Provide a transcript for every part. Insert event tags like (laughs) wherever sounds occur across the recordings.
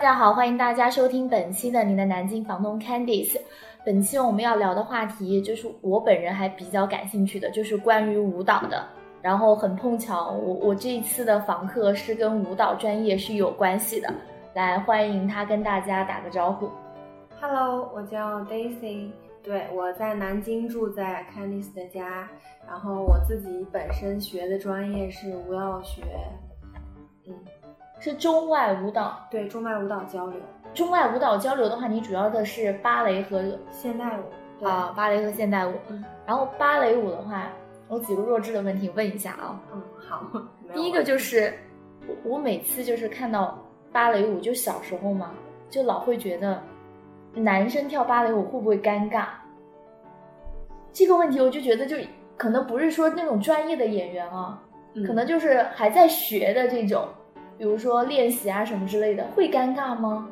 大家好，欢迎大家收听本期的你的南京房东 Candice。本期我们要聊的话题就是我本人还比较感兴趣的，就是关于舞蹈的。然后很碰巧，我我这一次的访客是跟舞蹈专业是有关系的。来，欢迎他跟大家打个招呼。Hello，我叫 Daisy，对，我在南京住在 Candice 的家，然后我自己本身学的专业是舞蹈学，嗯，是中外舞蹈。对，中外舞蹈交流，中外舞蹈交流的话，你主要的是芭蕾和现代舞，啊，芭蕾和现代舞。嗯然后芭蕾舞的话，我几个弱智的问题问一下啊。嗯，好，(laughs) 第一个就是，我我每次就是看到芭蕾舞，就小时候嘛，就老会觉得男生跳芭蕾舞会不会尴尬？这个问题我就觉得就可能不是说那种专业的演员啊，嗯可能就是还在学的这种，比如说练习啊什么之类的，会尴尬吗？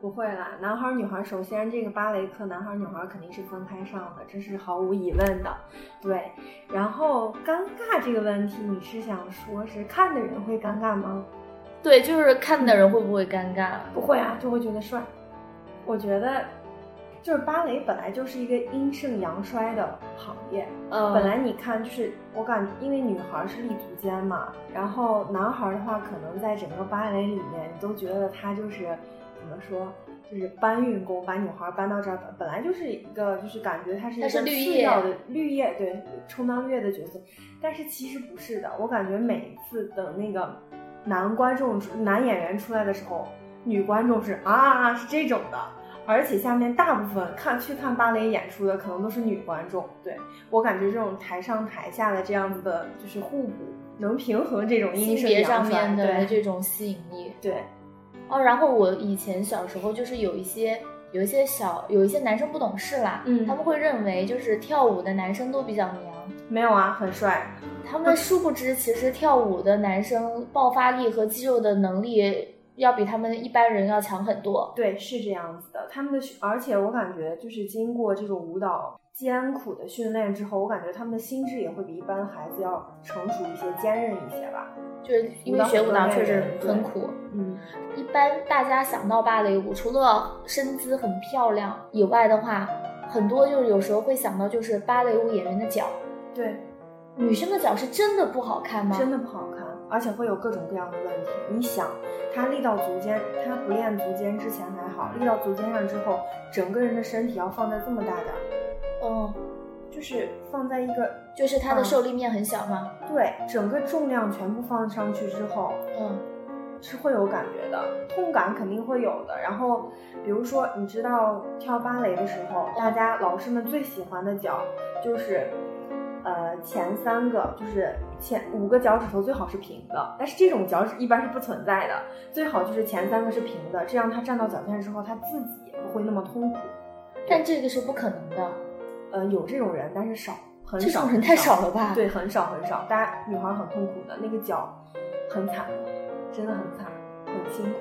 不会啦，男孩儿女孩儿，首先这个芭蕾课男孩儿女孩儿肯定是分开上的，这是毫无疑问的，对。然后尴尬这个问题，你是想说是看的人会尴尬吗？对，就是看的人会不会尴尬？不会啊，就会觉得帅。我觉得，就是芭蕾本来就是一个阴盛阳衰的行业。嗯，本来你看，就是我感觉，因为女孩是立足尖嘛，然后男孩的话，可能在整个芭蕾里面，你都觉得他就是怎么说，就是搬运工，把女孩搬到这儿，本来就是一个，就是感觉他是一个次要的绿叶，对，充当绿叶的角色。但是其实不是的，我感觉每一次等那个男观众男演员出来的时候，女观众是啊是这种的。而且下面大部分看去看芭蕾演出的可能都是女观众，对我感觉这种台上台下的这样子的，就是互补，能平衡这种阴盛性别上面的这种吸引力。对，哦，然后我以前小时候就是有一些有一些小有一些男生不懂事啦，嗯他们会认为就是跳舞的男生都比较娘，没有啊，很帅，他们殊不知其实跳舞的男生爆发力和肌肉的能力要比他们一般人要强很多。对，是这样子的。他们的，而且我感觉就是经过这种舞蹈艰苦的训练之后，我感觉他们的心智也会比一般孩子要成熟一些、坚韧一些吧。就是因为学舞蹈确实很苦，嗯，一般大家想到芭蕾舞，除了身姿很漂亮以外的话，很多就是有时候会想到就是芭蕾舞演员的脚。对，女生的脚是真的不好看吗？真的不好看，而且会有各种各样的问题。你想，他立到足尖，他不练足尖之前还好，立到足尖上之后，整个人的身体要放在这么大的，嗯，就是放在一个就是它的嗯受力面很小吗？对整个重量全部放上去之后，嗯是会有感觉的，痛感肯定会有的。然后，比如说，你知道跳芭蕾的时候，大家老师们最喜欢的脚就是，呃，前三个就是前五个脚趾头最好是平的，但是这种脚趾一般是不存在的，最好就是前三个是平的，这样他站到脚尖之后，他自己也不会那么痛苦。但这个是不可能的，呃，有这种人，但是少，很这少，这种人太少了吧？对，很少很少，大家女孩很痛苦的，那个脚很惨，真的很惨，很辛苦。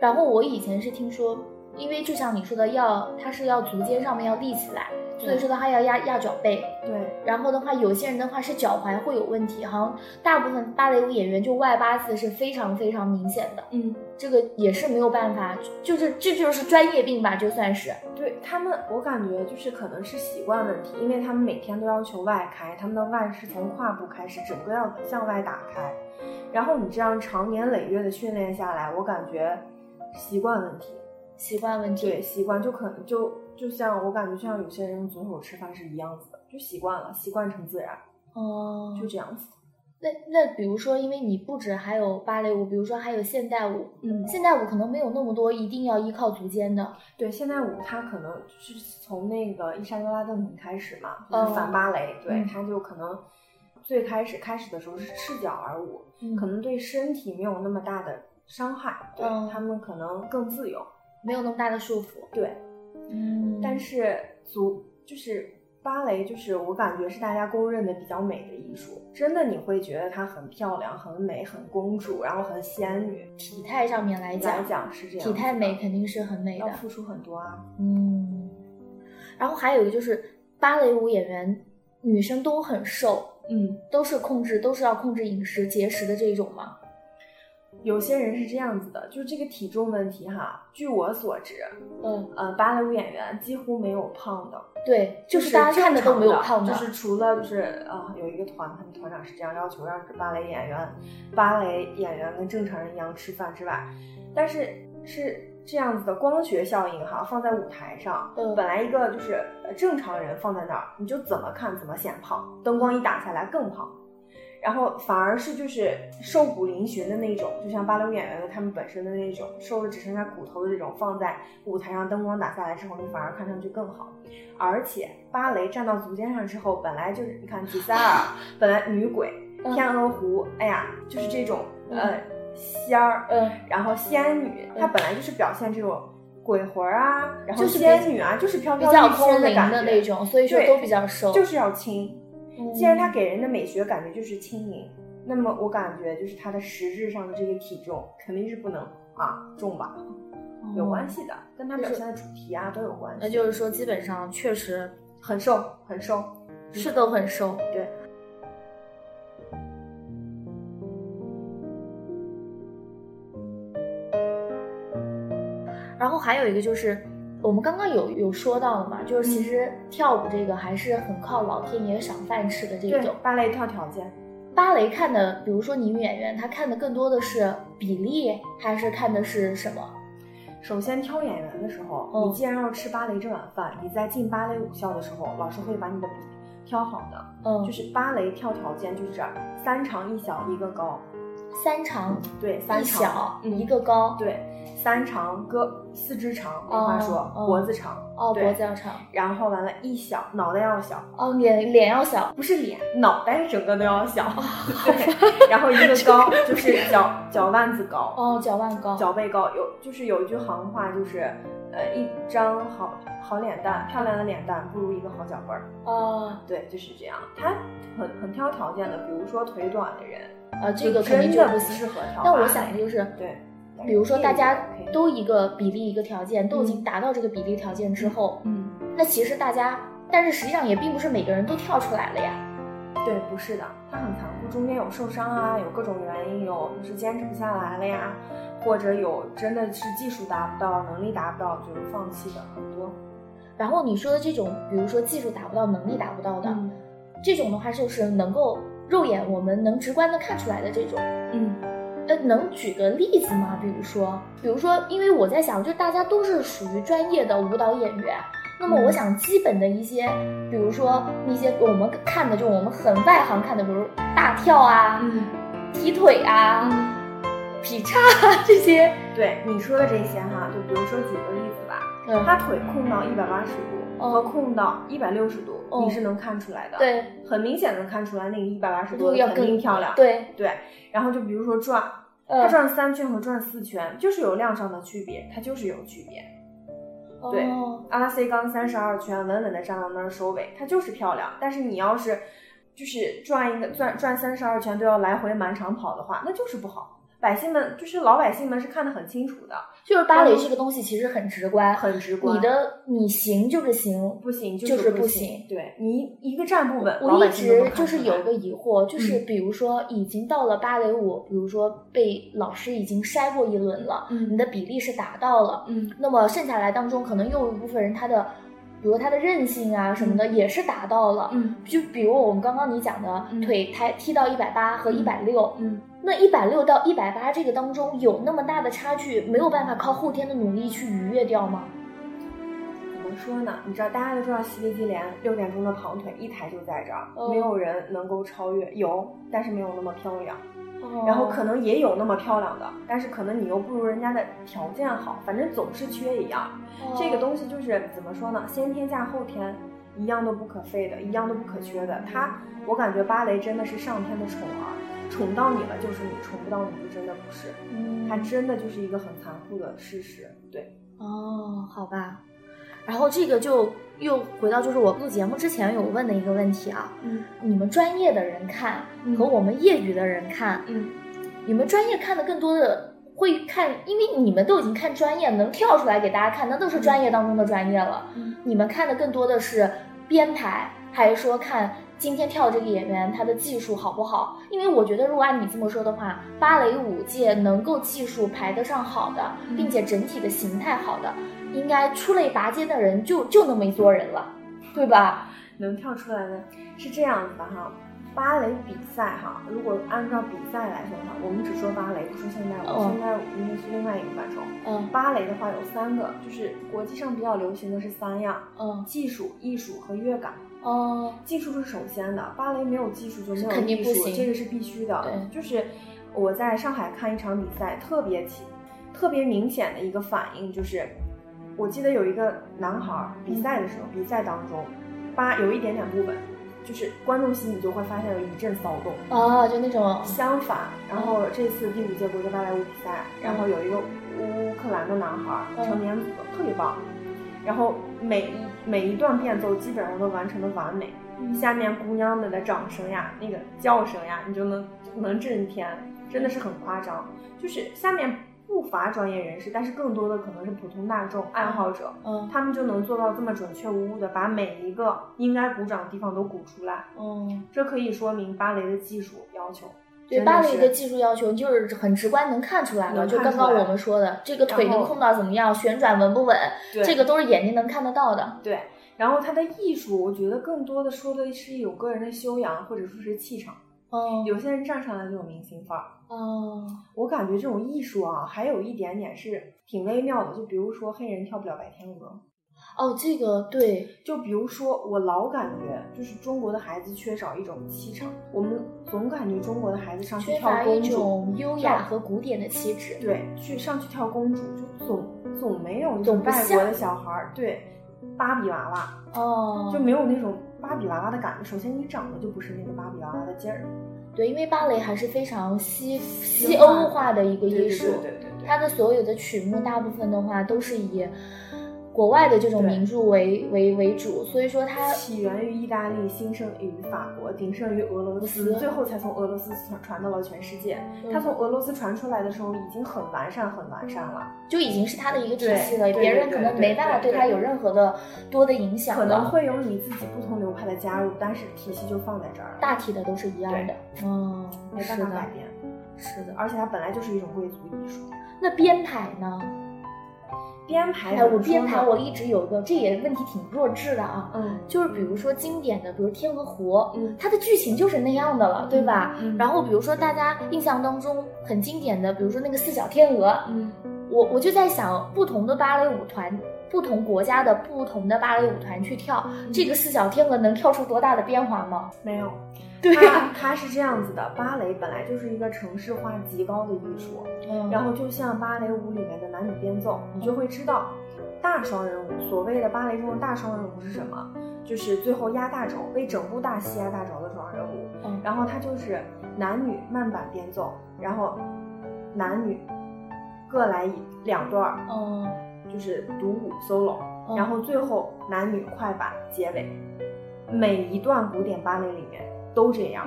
然后我以前是听说，因为就像你说的，要它是要足尖上面要立起来，所以说的话要压压脚背。对，然后的话，有些人的话是脚踝会有问题，好像大部分芭蕾舞演员就外八字是非常非常明显的，嗯，这个也是没有办法，就是这就是专业病吧，就算是。对他们，我感觉就是可能是习惯问题，因为他们每天都要求外开，他们的腕是从胯部开始，整个要向外打开。然后你这样长年累月的训练下来，我感觉习惯问题，习惯问题，对习惯就可能就就像我感觉就像有些人用左手吃饭是一样子的，就习惯了，习惯成自然，哦、就这样子。那那比如说，因为你不止还有芭蕾舞，比如说还有现代舞，嗯。现代舞可能没有那么多一定要依靠足尖的，对，现代舞它可能是从那个伊莎贝拉邓肯开始嘛，就哦是反芭蕾，对，嗯。它就可能最开始开始的时候是赤脚而舞，嗯。可能对身体没有那么大的伤害，对、嗯他们可能更自由，没有那么大的束缚。对，嗯但是足就是芭蕾，就是我感觉是大家公认的比较美的艺术，真的你会觉得它很漂亮、很美、很公主，然后很仙女。体态上面来讲，来讲是这样，体态美肯定是很美的要。付出很多啊。嗯，然后还有一个就是芭蕾舞演员，女生都很瘦，嗯，都是控制，都是要控制饮食、节食的这种嘛。有些人是这样子的，就是这个体重问题哈。据我所知，嗯，呃，芭蕾舞演员几乎没有胖的，对，就是大家看的都没有胖的，就是除了就是啊，有一个团，他们团长是这样要求，让芭蕾演员，芭蕾演员跟正常人一样吃饭之外，但是是这样子的光学效应哈，放在舞台上，嗯，本来一个就是正常人放在那儿，你就怎么看怎么显胖，灯光一打下来更胖。然后反而是就是瘦骨嶙峋的那种，就像芭蕾舞演员的他们本身的那种瘦的只剩下骨头的这种，放在舞台上灯光打下来之后，你反而看上去更好。而且芭蕾站到足尖上之后，本来就是你看吉赛尔，本来女鬼，天鹅湖，哎呀，就是这种呃仙儿，嗯，然后仙女，她本来就是表现这种鬼魂啊，然后仙女啊，就是飘飘欲仙的感觉那种，所以说都比较瘦，就是要轻。既然它给人的美学感觉就是轻盈，那么我感觉就是它的实质上的这个体重肯定是不能啊重吧，有关系的，跟它表现的主题啊都有关系。那就是说，基本上确实很瘦，很瘦，是都很瘦。对。然后还有一个就是。我们刚刚有有说到了嘛，就是其实跳舞这个还是很靠老天爷赏饭吃的这种。芭蕾跳条件，芭蕾看的，比如说女演员，她看的更多的是比例，还是看的是什么？首先挑演员的时候，你既然要吃芭蕾这碗饭，你在进芭蕾舞校的时候，老师会把你的比挑好的。嗯，就是芭蕾跳条件就是三长一小一个高。三长对，三小一个高对。三长胳四肢长，没话说，脖子长哦，脖子要长，然后完了，一小脑袋要小。哦，脸脸要小，不是脸，脑袋整个都要小，(laughs) 对，然后一个高 (laughs) 就是脚脚腕子高。哦，脚腕高，脚背高，有就是有一句行话就是，呃，一张好好脸蛋，漂亮的脸蛋不如一个好脚背儿。哦，对，就是这样，他很很挑条件的，比如说腿短的人，啊，这个肯定就不适合挑，那我想的就是对。比如说，大家都一个比例一个条件，都已经达到这个比例条件之后，嗯，那其实大家，但是实际上也并不是每个人都跳出来了呀。对，不是的，它很残酷，中间有受伤啊，有各种原因，有就是坚持不下来了呀，或者有真的是技术达不到，能力达不到就放弃的很多。然后你说的这种，比如说技术达不到，能力达不到的，这种的话就是能够肉眼我们能直观的看出来的这种，嗯。呃，能举个例子吗？比如说，比如说，因为我在想，就大家都是属于专业的舞蹈演员，那么我想基本的一些，比如说那些我们看的，就我们很外行看的，比如大跳啊，踢腿啊，劈叉这些。对你说的这些哈，就比如说举个例子吧，他腿控到一百八十度和控到一百六十度，你是能看出来的。对，很明显能看出来那个一百八十度肯定漂亮。对对，然后就比如说转。它转三圈和转四圈就是有量上的区别，它就是有区别。对，阿拉 C 刚三十二圈稳稳的站到那儿收尾，它就是漂亮。但是你要是就是转一个转转三十二圈都要来回满场跑的话，那就是不好。百姓们就是老百姓们是看得很清楚的，就是芭蕾这个东西其实很直观，很直观。你的你行就是行，不行就是不行。对你一个站不稳，我一直就是有个疑惑，就是比如说已经到了芭蕾舞，比如说被老师已经筛过一轮了，你的比例是达到了，嗯，那么剩下来当中可能又有一部分人他的。比如他的韧性啊什么的也是达到了，嗯，就比如我们刚刚你讲的腿抬踢到一百八和一百六，嗯，那一百六到一百八这个当中有那么大的差距，没有办法靠后天的努力去逾越掉吗？怎么说呢？你知道大家都知道西维吉连六点钟的跑腿一抬就在这儿，没有人能够超越，有，但是没有那么漂亮。然后可能也有那么漂亮的，但是可能你又不如人家的条件好，反正总是缺一样。这个东西就是怎么说呢？先天加后天，一样都不可废的，一样都不可缺的。它，我感觉芭蕾真的是上天的宠儿，宠到你了就是你，宠不到你就真的不是。嗯，它真的就是一个很残酷的事实。对，哦，好吧。然后这个就又回到就是我录节目之前有问的一个问题啊，嗯，你们专业的人看和我们业余的人看，嗯，你们专业看的更多的会看，因为你们都已经看专业，能跳出来给大家看，那都是专业当中的专业了。嗯，你们看的更多的是编排，还是说看今天跳这个演员他的技术好不好？因为我觉得，如果按你这么说的话，芭蕾舞界能够技术排得上好的，并且整体的形态好的，应该出类拔尖的人就就那么一撮人了，对吧？能跳出来的是这样子的哈。芭蕾比赛哈，如果按照比赛来说的话，我们只说芭蕾，不说现代舞。现代舞应该是另外一个范畴。嗯，芭蕾的话有三个，就是国际上比较流行的是三样。嗯，技术、艺术和乐感。哦，技术是首先的，芭蕾没有技术就没有肯定不行，这个是必须的。对，就是我在上海看一场比赛，特别起，特别明显的一个反应就是，我记得有一个男孩比赛的时候，比赛当中，八有一点点不稳。就是观众席你就会发现有一阵骚动啊，就那种相反。然后这次第五届国际芭蕾舞比赛，然后有一个乌克兰的男孩成年组特别棒，然后每一每一段变奏基本上都完成的完美，下面姑娘们的掌声呀，那个叫声呀，你就能能震天，真的是很夸张。就是下面。不乏专业人士，但是更多的可能是普通大众爱好者，嗯，他们就能做到这么准确无误的把每一个应该鼓掌的地方都鼓出来，嗯，这可以说明芭蕾的技术要求。对芭蕾的技术要求就是很直观能看出来的，就刚刚我们说的这个腿能控到怎么样，旋转稳不稳，这个都是眼睛能看得到的。对，然后它的艺术，我觉得更多的说的是有个人的修养或者说是气场。哦，有些人站上来就有明星范儿。哦，我感觉这种艺术啊，还有一点点是挺微妙的。就比如说黑人跳不了白天鹅。哦，这个对。就比如说，我老感觉就是中国的孩子缺少一种气场。我们总感觉中国的孩子上去跳公主，一种优雅和古典的气质。对，去上去跳公主，就总总没有那种外国的小孩儿。对，芭比娃娃。哦。就没有那种。芭比娃娃的感觉，首先你长得就不是那个芭比娃娃的劲儿，对，因为芭蕾还是非常西西欧化的一个艺术，对对对，它的所有的曲目大部分的话都是以。国外的这种名著为为为主，所以说它起源于意大利，兴盛于法国，鼎盛于俄罗斯，最后才从俄罗斯传传到了全世界。它从俄罗斯传出来的时候，已经很完善，很完善了，就已经是它的一个体系了。别人可能没办法对它有任何的多的影响。可能会有你自己不同流派的加入，但是体系就放在这儿，大体的都是一样的。嗯，没办法改变。是的，而且它本来就是一种贵族艺术。那编排呢？编排，哎，我编排我一直有个，这也问题挺弱智的啊。嗯，就是比如说经典的，比如《天鹅湖》，嗯，它的剧情就是那样的了，对吧？嗯然后比如说大家印象当中很经典的，比如说那个四小天鹅，嗯，我我就在想，不同的芭蕾舞团，不同国家的不同的芭蕾舞团去跳这个四小天鹅，能跳出多大的变化吗？没有。对呀，它是这样子的，芭蕾本来就是一个城市化极高的艺术，嗯然后就像芭蕾舞里面的男女编奏，你就会知道，大双人舞，所谓的芭蕾中的大双人舞是什么？就是最后压大轴，为整部大戏压大轴的双人舞。嗯，然后它就是男女慢板编奏，然后男女各来一两段，嗯，就是独舞 solo，然后最后男女快板结尾，每一段古典芭蕾里面。都这样，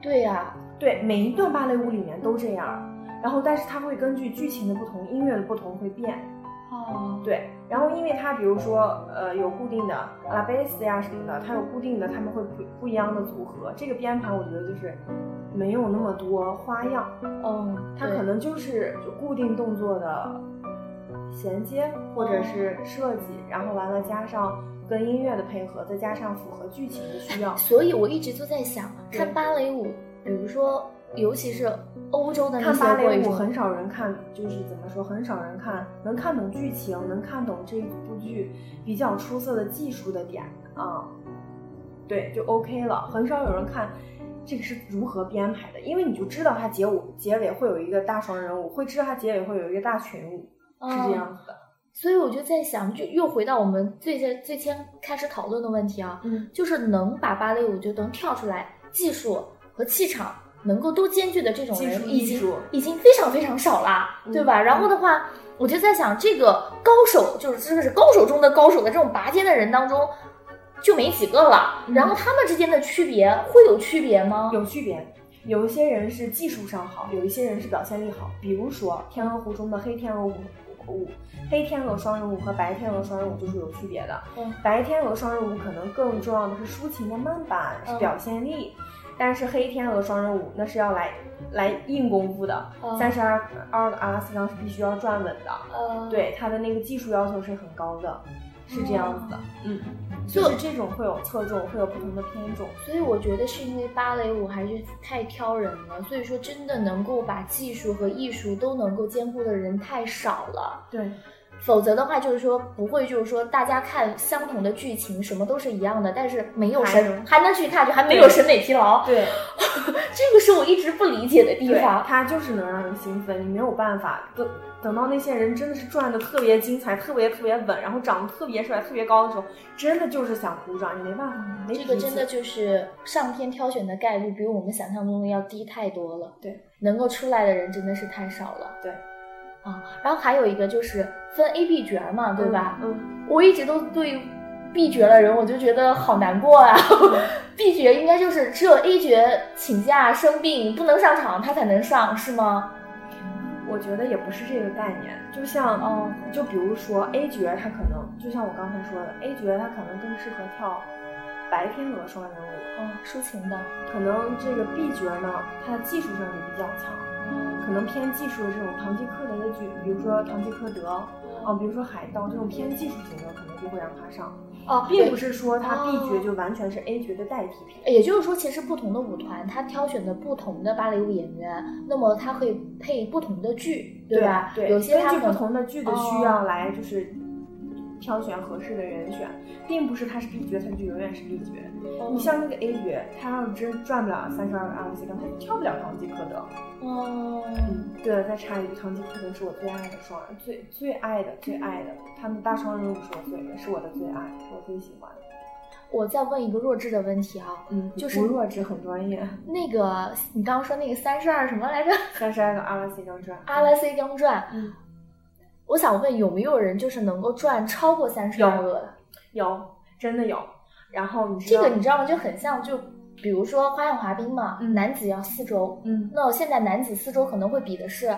对呀，对，每一段芭蕾舞里面都这样，然后但是它会根据剧情的不同、音乐的不同会变，哦，对，然后因为它比如说呃有固定的阿拉贝斯呀什么的，它有固定的，他们会不不一样的组合，这个编排我觉得就是没有那么多花样，嗯，它可能就是就固定动作的衔接或者是设计，然后完了加上。跟音乐的配合，再加上符合剧情的需要，所以我一直就在想，看芭蕾舞，比如说，尤其是欧洲的那些芭蕾舞，很少人看，就是怎么说，很少人看，能看懂剧情，能看懂这部剧比较出色的技术的点啊，对，就 OK 了。很少有人看这个是如何编排的，因为你就知道它结舞结尾会有一个大双人舞，会知道它结尾会有一个大群舞，是这样子的。所以我就在想，就又回到我们最先最先开始讨论的问题啊，嗯，就是能把芭蕾舞就能跳出来，技术和气场能够都兼具的这种人，已经已经非常非常少了，对吧？然后的话，我就在想，这个高手就是这个是高手中的高手的这种拔尖的人当中，就没几个了。然后他们之间的区别会有区别吗？有区别，有一些人是技术上好，有一些人是表现力好。比如说《天鹅湖》中的黑天鹅舞。舞，黑天鹅双人舞和白天鹅双人舞就是有区别的。嗯。白天鹅双人舞可能更重要的是抒情的慢板，是嗯表现力。但是黑天鹅双人舞那是要来来硬功夫的，嗯。三十二二个阿拉斯钢是必须要转稳的，嗯，，对它的那个技术要求是很高的，是这样子的，嗯，就就是这种会有侧重，会有不同的偏重，所以我觉得是因为芭蕾舞还是太挑人了，所以说真的能够把技术和艺术都能够兼顾的人太少了。对，否则的话，就是说不会，就是说大家看相同的剧情，什么都是一样的，但是没有审还能去看，就还没有审美疲劳。对，(laughs) 这个是我一直不理解的地，方。它就是能让人兴奋，你没有办法。等等到那些人真的是转的特别精彩、特别特别稳，然后长得特别帅、特别高的时候，真的就是想鼓掌，你没办法，没这个真的就是上天挑选的概率比我们想象中的要低太多了。对，能够出来的人真的是太少了。对，啊，然后还有一个就是分 A、B 角嘛，对吧？嗯，我一直都对 B 角的人，我就觉得好难过啊。(laughs) B 角应该就是只有 A 角请假生病不能上场，他才能上，是吗？我觉得也不是这个概念，就像，哦就比如说 A 角，他可能就像我刚才说的，A 角他可能更适合跳白天鹅双人舞，哦，抒情的，可能这个 B 角呢，他的技术上就比较强，可能偏技术的这种堂吉诃德的剧，比如说《堂吉诃德》，啊，比如说《海盗》这种偏技术型的，可能就会让他上，哦，并不是说他 B 哦角就完全是 A 角的代替品。也就是说，其实不同的舞团，他挑选的不同的芭蕾舞演员，那么他可以配不同的剧，对吧？对，有些根据不同的剧的需要来就是挑选合适的人选，并不是他是 B 角，他就永远是 B 角。哦你像那个 A 角，他要是真赚不了三十二个阿拉斯加，他就跳不了唐吉诃德。哦，嗯，对了，再插一句，唐吉诃德是我最爱的双人，最最爱的最爱的，他们大双人舞是我最是我的最爱，是我最喜欢的。我再问一个弱智的问题啊，嗯，就是不弱智，很专业。那个你刚刚说那个三十二什么来着？三十二个阿拉斯加转，阿拉斯钢转，嗯，我想问有没有人就是能够转超过三十二个的？有，真的有。然后你这个你知道吗？就很像就比如说花样滑冰嘛，嗯男子要四周，嗯，那现在男子四周可能会比的是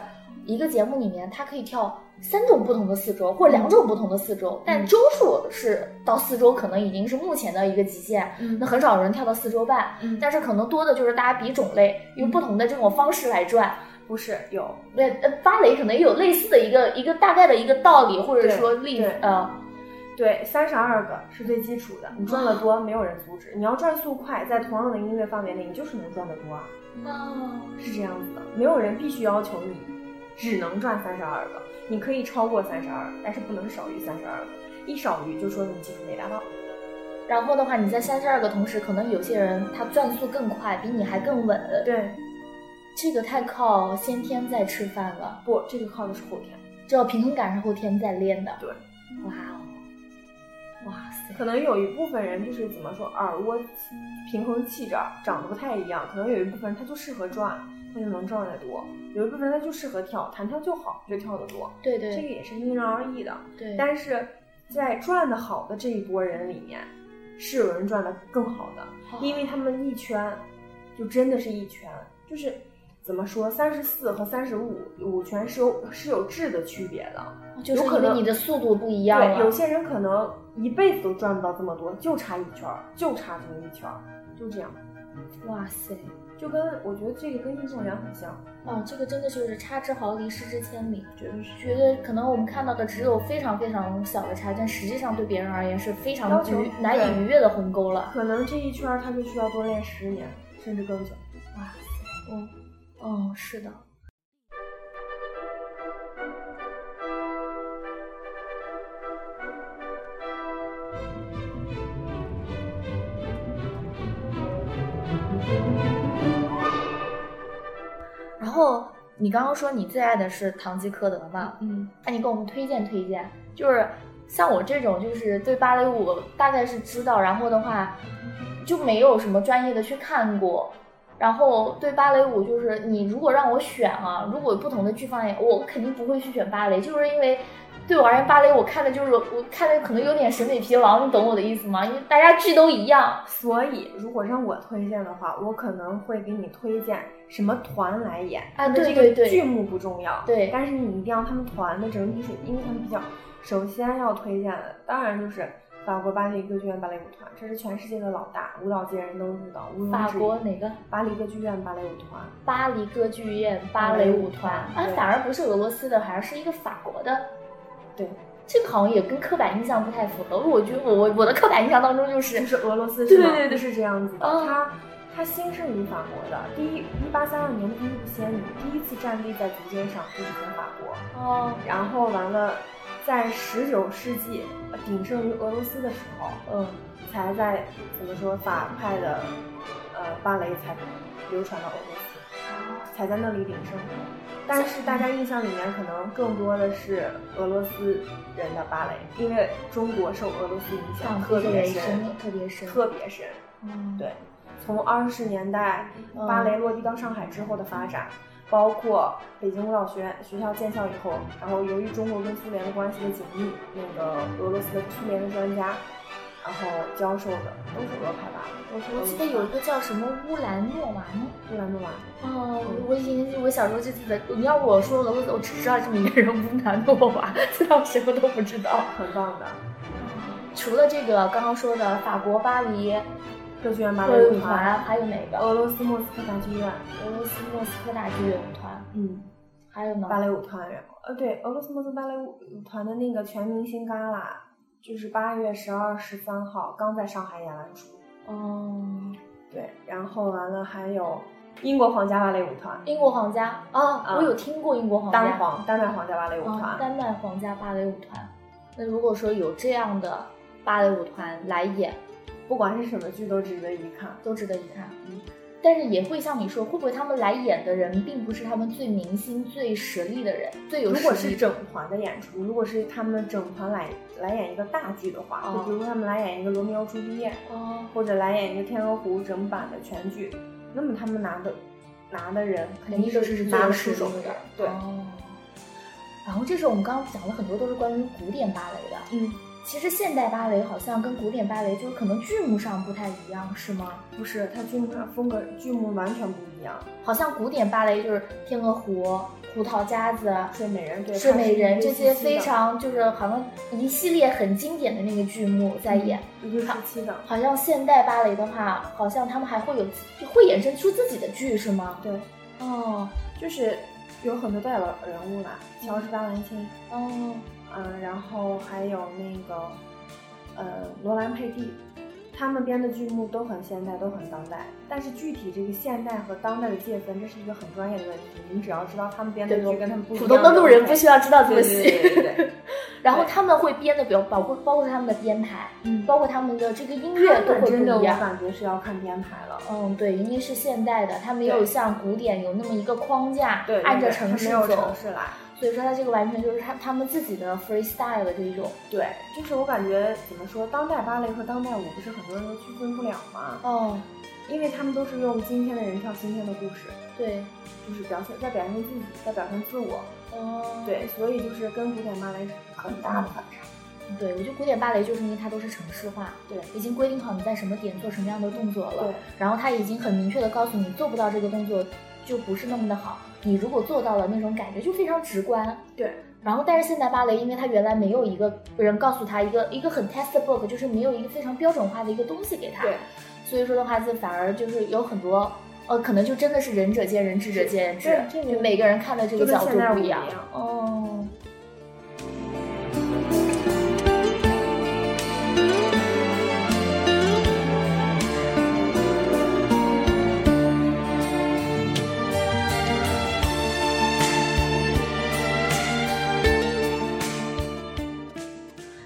一个节目里面他可以跳三种不同的四周或者两种不同的四周，但周数是到四周可能已经是目前的一个极限，嗯那很少有人跳到四周半，嗯但是可能多的就是大家比种类，用不同的这种方式来转。不是有，那，呃，芭蕾可能也有类似的一个一个大概的一个道理，或者说例子对，呃，对，三十二个是最基础的，你转的多，没有人阻止。你要转速快，在同样的音乐范围内，你就是能转得多啊，哦，是这样子的。没有人必须要求你只能转三十二个，你可以超过三十二，但是不能少于三十二个。一少于就说明技术没达到。然后的话，你在三十二个同时，可能有些人他转速更快，比你还更稳。对，这个太靠先天在吃饭了，不，这个靠的是后天。这个平衡感是后天在练的。对，哇哦，哇塞，可能有一部分人就是怎么说，耳蜗平衡器这儿长得不太一样，可能有一部分人他就适合转，他就能转得多；有一部分人他就适合跳，弹跳就好，就跳得多。对对，这个也是因人而异的。对，但是在转的好的这一波人里面，是有人转的更好的，哦因为他们一圈就真的是一圈，就是怎么说，三十四和三十五五圈是有是有质的区别的。就是有可能因为你的速度不一样对，有些人可能一辈子都赚不到这么多，就差一圈儿，就差这么一圈儿，就这样。哇塞，就跟我觉得这个跟运动员很像，啊，这个真的就是差之毫厘，失之千里。就是觉得可能我们看到的只有非常非常小的差，但实际上对别人而言是非常难以逾越的鸿沟了。可能这一圈儿他就需要多练十年，甚至更久。哇塞，嗯，嗯，是的。然后你刚刚说你最爱的是堂吉诃德嘛？嗯，那你给我们推荐推荐，就是像我这种就是对芭蕾舞大概是知道，然后的话就没有什么专业的去看过，然后对芭蕾舞，就是你如果让我选啊，如果有不同的剧放在，我肯定不会去选芭蕾，就是因为。对我而言，芭蕾我看的就是我看的可能有点审美疲劳，你懂我的意思吗？因为大家剧都一样，所以如果让我推荐的话，我可能会给你推荐什么团来演啊？对对对，剧目不重要，对，但是你一定要他们团的整体水平，因为他们比较。首先要推荐的，当然就是法国巴黎歌剧院芭蕾舞团，这是全世界的老大，舞蹈界人都知道。法国哪个？巴黎歌剧院芭蕾舞团。巴黎歌剧院芭蕾舞团啊，反而不是俄罗斯的，还是一个法国的。对，这个好像也跟刻板印象不太符合。我觉得我我我的刻板印象当中就是就是俄罗斯，对对对，是这样子的。它它兴盛于法国的，第一一八三二年的第一部仙女第一次站立在足尖上就是在法国。哦，然后完了，在十九世纪鼎盛于俄罗斯的时候，嗯，才在怎么说法派的呃芭蕾才流传到俄罗斯，才在那里鼎盛。但是大家印象里面可能更多的是俄罗斯人的芭蕾，因为中国受俄罗斯影响特别深，特别深，特别深。嗯，对，从二十年代芭蕾落地到上海之后的发展，包括北京舞蹈学院学校建校以后，然后由于中国跟苏联的关系的紧密，那个俄罗斯的苏联的专家。然后教授的都是俄派吧？我我记得有一个叫什么乌兰诺娃吗？乌兰诺娃。哦，我以前我小时候就记得，你要我说俄罗斯，我只知道这么一个人乌兰诺娃，其他什么都不知道。很棒的。除了这个刚刚说的法国巴黎歌剧院芭蕾舞团，还有哪个？俄罗斯莫斯科大剧院。俄罗斯莫斯科大剧院舞团。嗯。还有呢？芭蕾舞团。呃，对，俄罗斯莫斯科芭蕾舞团的那个全明星嘎啦。就是八月十二、十三号刚在上海演完出。哦，对，然后完了还有英国皇家芭蕾舞团。英国皇家啊，我有听过英国皇家。丹皇，丹麦皇家芭蕾舞团。丹麦皇家芭蕾舞团。那如果说有这样的芭蕾舞团来演，不管是什么剧都值得一看，都值得一看。嗯。但是也会像你说，会不会他们来演的人并不是他们最明星、最实力的人，最有如果是整团的演出，如果是他们整团来来演一个大剧的话，就比如说他们来演一个《罗密欧朱丽叶》，或者来演一个《天鹅湖》整版的全剧，那么他们拿的拿的人肯定都是拿得出手的。对。然后这时候我们刚刚讲了很多都是关于古典芭蕾的，嗯。其实现代芭蕾好像跟古典芭蕾就是可能剧目上不太一样，是吗？不是，它剧目上风格剧目完全不一样。好像古典芭蕾就是《天鹅湖》《胡桃夹子》《睡美人》对，《睡美人》这些非常就是好像一系列很经典的那个剧目在演。一个时期的。好像现代芭蕾的话，好像他们还会有会衍生出自己的剧，是吗？对。哦，就是有很多代表人物啦，乔治·巴兰钦。哦。嗯，然后还有那个，呃，罗兰佩蒂，他们编的剧目都很现代，都很当代。但是具体这个现代和当代的界分，这是一个很专业的问题。你只要知道他们编的剧跟他们不。普通的路人不需要知道这么细。对对对。(laughs) 然后他们会编的，比如包括包括他们的编排，嗯，包括他们的这个音乐都会不一样。我感觉是要看编排了。嗯，对，因为是现代的，他没有像古典有那么一个框架，对，按着城市走。城市来。所以说，他这个完全就是他他们自己的 freestyle 的这一种。对，就是我感觉怎么说，当代芭蕾和当代舞不是很多人都区分不了吗？哦，因为他们都是用今天的人跳今天的故事。对，就是表现在表现自己，在表现自我。哦，对，所以就是跟古典芭蕾是很大的反差。对，我觉得古典芭蕾就是因为它都是程式化，对，已经规定好你在什么点做什么样的动作了。对，然后它已经很明确的告诉你，做不到这个动作就不是那么的好。你如果做到了，那种感觉就非常直观。对，然后但是现代芭蕾，因为它原来没有一个人告诉他一个一个很 textbook，就是没有一个非常标准化的一个东西给他。对，所以说的话，就反而就是有很多，呃，可能就真的是仁者见仁，智者见智，就每个人看的这个角度不一样。哦。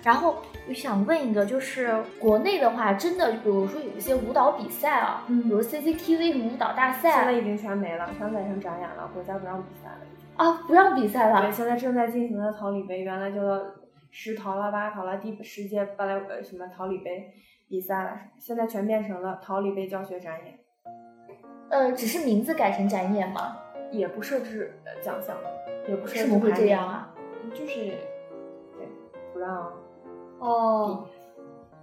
然后我想问一个，就是国内的话，真的，比如说有一些舞蹈比赛啊，嗯，比如 CCTV 什么舞蹈大赛，现在已经全没了，全改成展演了，国家不让比赛了，啊，不让比赛了。对，现在正在进行的桃李杯，原来叫十桃了八桃了第十届芭蕾呃什么桃李杯比赛了，现在全变成了桃李杯教学展演。呃，只是名字改成展演吗？也不设置奖项，也不设置怎么会这样啊？就是对不让哦，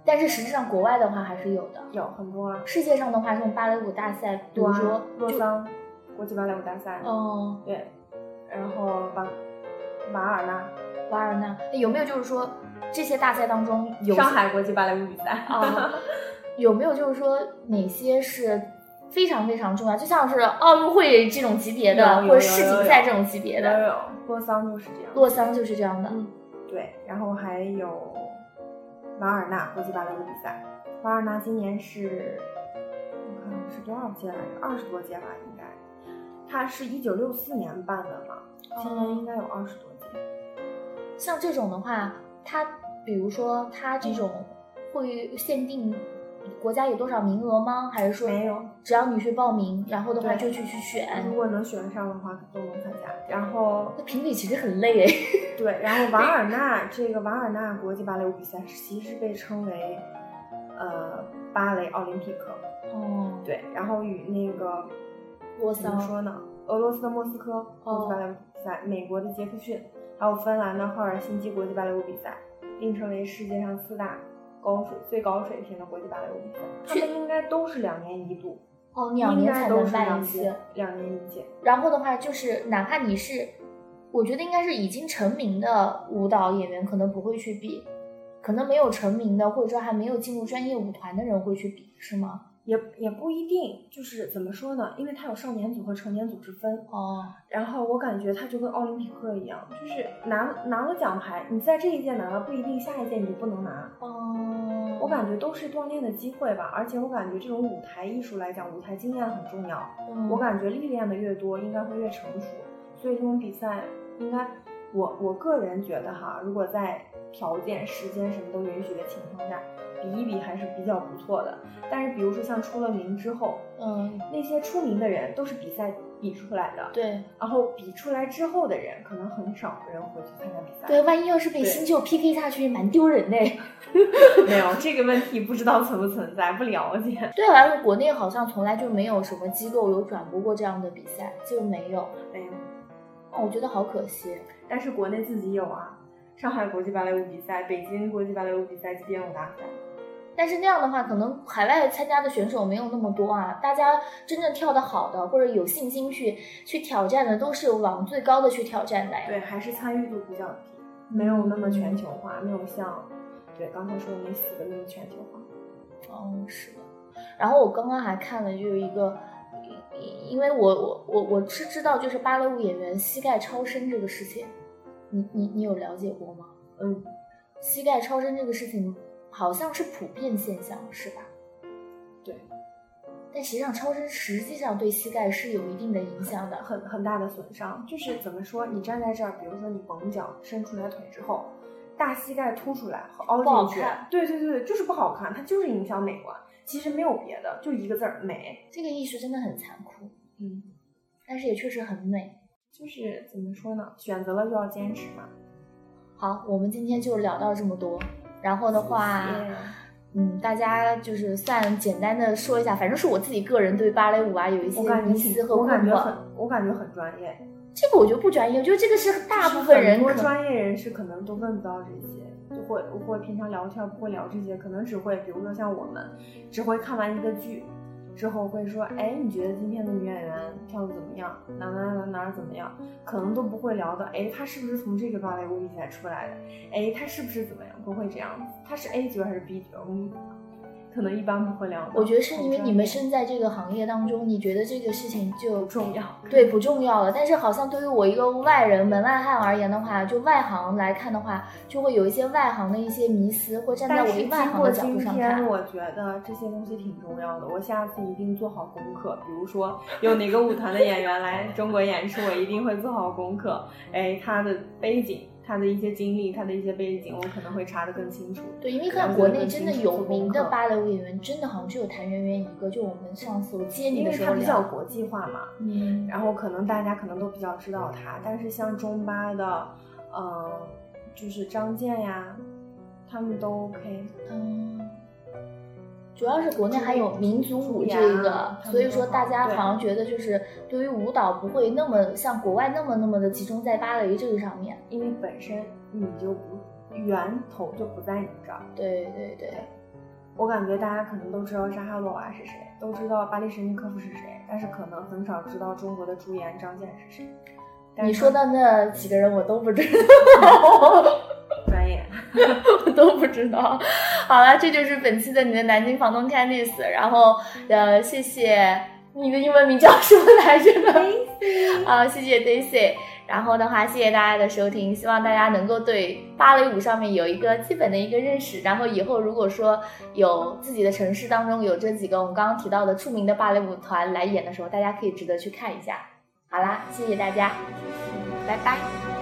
但是实际上国外的话还是有的。有很多啊，世界上的话，这种芭蕾舞大赛，比如说洛桑国际芭蕾舞大赛，哦，对，然后瓦瓦尔纳。瓦尔纳。有没有就是说这些大赛当中有上海国际芭蕾舞比赛？啊，(laughs) 有没有就是说哪些是非常非常重要，就像是奥运会这种级别的，或者世锦赛这种级别的，有洛桑就是这样，洛桑就是这样的。嗯对，然后还有瓦尔纳国际芭蕾舞比赛，瓦尔纳今年是我看是多少届来着？二十多届吧，应该。它是一九六四年办的嘛，今年应该有二十多届。像这种的话，它比如说它这种会限定国家有多少名额吗？还是说没有？只要你去报名，然后的话就去去选如？果能选上的话，都能参加。然后那评比其实很累哎。(laughs) 对，然后瓦尔纳这个瓦尔纳国际芭蕾舞比赛，其实被称为呃芭蕾奥林匹克。哦，对，然后与那个怎么说呢？俄罗斯的莫斯科国际芭蕾舞比赛、美国的杰克逊，还有芬兰的赫尔辛基国际芭蕾舞比赛，并称为世界上四大高水最高水平的国际芭蕾舞比赛。他们应该都是两年一度，哦，两年才能办一次。，两年一届。然后的话，就是哪怕你是，我觉得应该是已经成名的舞蹈演员，可能不会去比，可能没有成名的，或者说还没有进入专业舞团的人会去比，是吗？也也不一定，就是怎么说呢？因为它有少年组和成年组之分。哦，然后我感觉它就跟奥林匹克一样，就是拿拿了奖牌，你在这一届拿了，不一定下一届你就不能拿。哦，我感觉都是锻炼的机会吧，而且我感觉这种舞台艺术来讲，舞台经验很重要。嗯我感觉历练的越多，应该会越成熟。所以这种比赛应该，我我个人觉得哈，如果在条件、时间什么都允许的情况下，比一比还是比较不错的。但是比如说像出了名之后，嗯，那些出名的人都是比赛比出来的，对然后比出来之后的人，可能很少人会去参加比赛。对，万一要是被新秀 PK 下去，蛮丢人的。(laughs) 没有这个问题，不知道存不存在，不了解。对我来说，国内好像从来就没有什么机构有转播过这样的比赛，就没有。没有，哦，我觉得好可惜。但是国内自己有啊，上海国际芭蕾舞比赛、北京国际芭蕾舞比赛及编舞大赛。但是那样的话，可能海外参加的选手没有那么多啊。大家真正跳得好的，或者有信心去去挑战的，都是往最高的去挑战的呀。对，还是参与度比较低，没有那么全球化，没有像对刚才说的那四个那么全球化。哦，是的。然后我刚刚还看了，就有一个，因为我我我我是知道，就是芭蕾舞演员膝盖超伸这个事情，你你你有了解过吗？嗯，膝盖超伸这个事情好像是普遍现象，是吧？对，但实际上超声实际上对膝盖是有一定的影响的。很很大的损伤。就是怎么说，你站在这儿，比如说你绷脚伸出来腿之后，大膝盖凸出来和凹进去，对对对对，就是不好看，它就是影响美观。其实没有别的，就一个字儿美。这个艺术真的很残酷，嗯，但是也确实很美。就是怎么说呢，选择了就要坚持嘛。好，我们今天就聊到这么多。然后的话，嗯，大家就是算简单的说一下，反正是我自己个人对芭蕾舞啊有一些我感觉迷思，和困惑。我感觉很，我感觉很专业。这个我觉得不专业，我觉得这个是大部分人很多专业人士可能都问不到这些，就会会平常聊天不会聊这些，可能只会比如说像我们，只会看完一个剧之后会说，哎，你觉得今天的女演员跳的怎么样？哪哪哪哪怎么样？可能都不会聊到，哎，她是不是从这个芭蕾舞比赛出来的？哎，她是不是怎么样？不会这样子，她是 A 角还是 B 角？嗯，可能一般不会聊。我觉得是因为你们身在这个行业当中，你觉得这个事情就不重要。对不重要了。但是好像对于我一个外人门外汉而言的话，就外行来看的话，就会有一些外行的一些迷思，会站在我一外行的角度上天，看。我觉得这些东西挺重要的。我下次一定做好功课，比如说有哪个舞团的演员来中国演出，我一定会做好功课。哎，他的背景、他的一些经历、他的一些背景，我可能会查得更清楚。对，因为了看国内真的有名的芭蕾舞演员，真的好像只有谭元元一个。就我们上次我接你因为的时候聊，他比较国际化嘛，嗯，然后可能大家可能都比较知道他，但是像中巴的，嗯、就是张健呀，他们都 OK。嗯，主要是国内还有民族舞这个，所以说大家好像觉得就是对于舞蹈不会那么像国外那么那么的集中在芭蕾这个上面，因为本身你就不源头就不在你这儿。对对对，我感觉大家可能都知道扎哈洛娃是谁，都知道巴黎神经科夫是谁，但是可能很少知道中国的朱颜、张健是谁。你说的那几个人我都不知道。(laughs) (laughs) 我都不知道。好了，这就是本期的你的南京房东 Candice。然后，呃，谢谢你的英文名叫什么来着？Daisy。(laughs) 啊，谢谢 Daisy。然后的话，谢谢大家的收听，希望大家能够对芭蕾舞上面有一个基本的一个认识。然后以后如果说有自己的城市当中有这几个我们刚刚提到的著名的芭蕾舞团来演的时候，大家可以值得去看一下。好啦，谢谢大家，拜拜。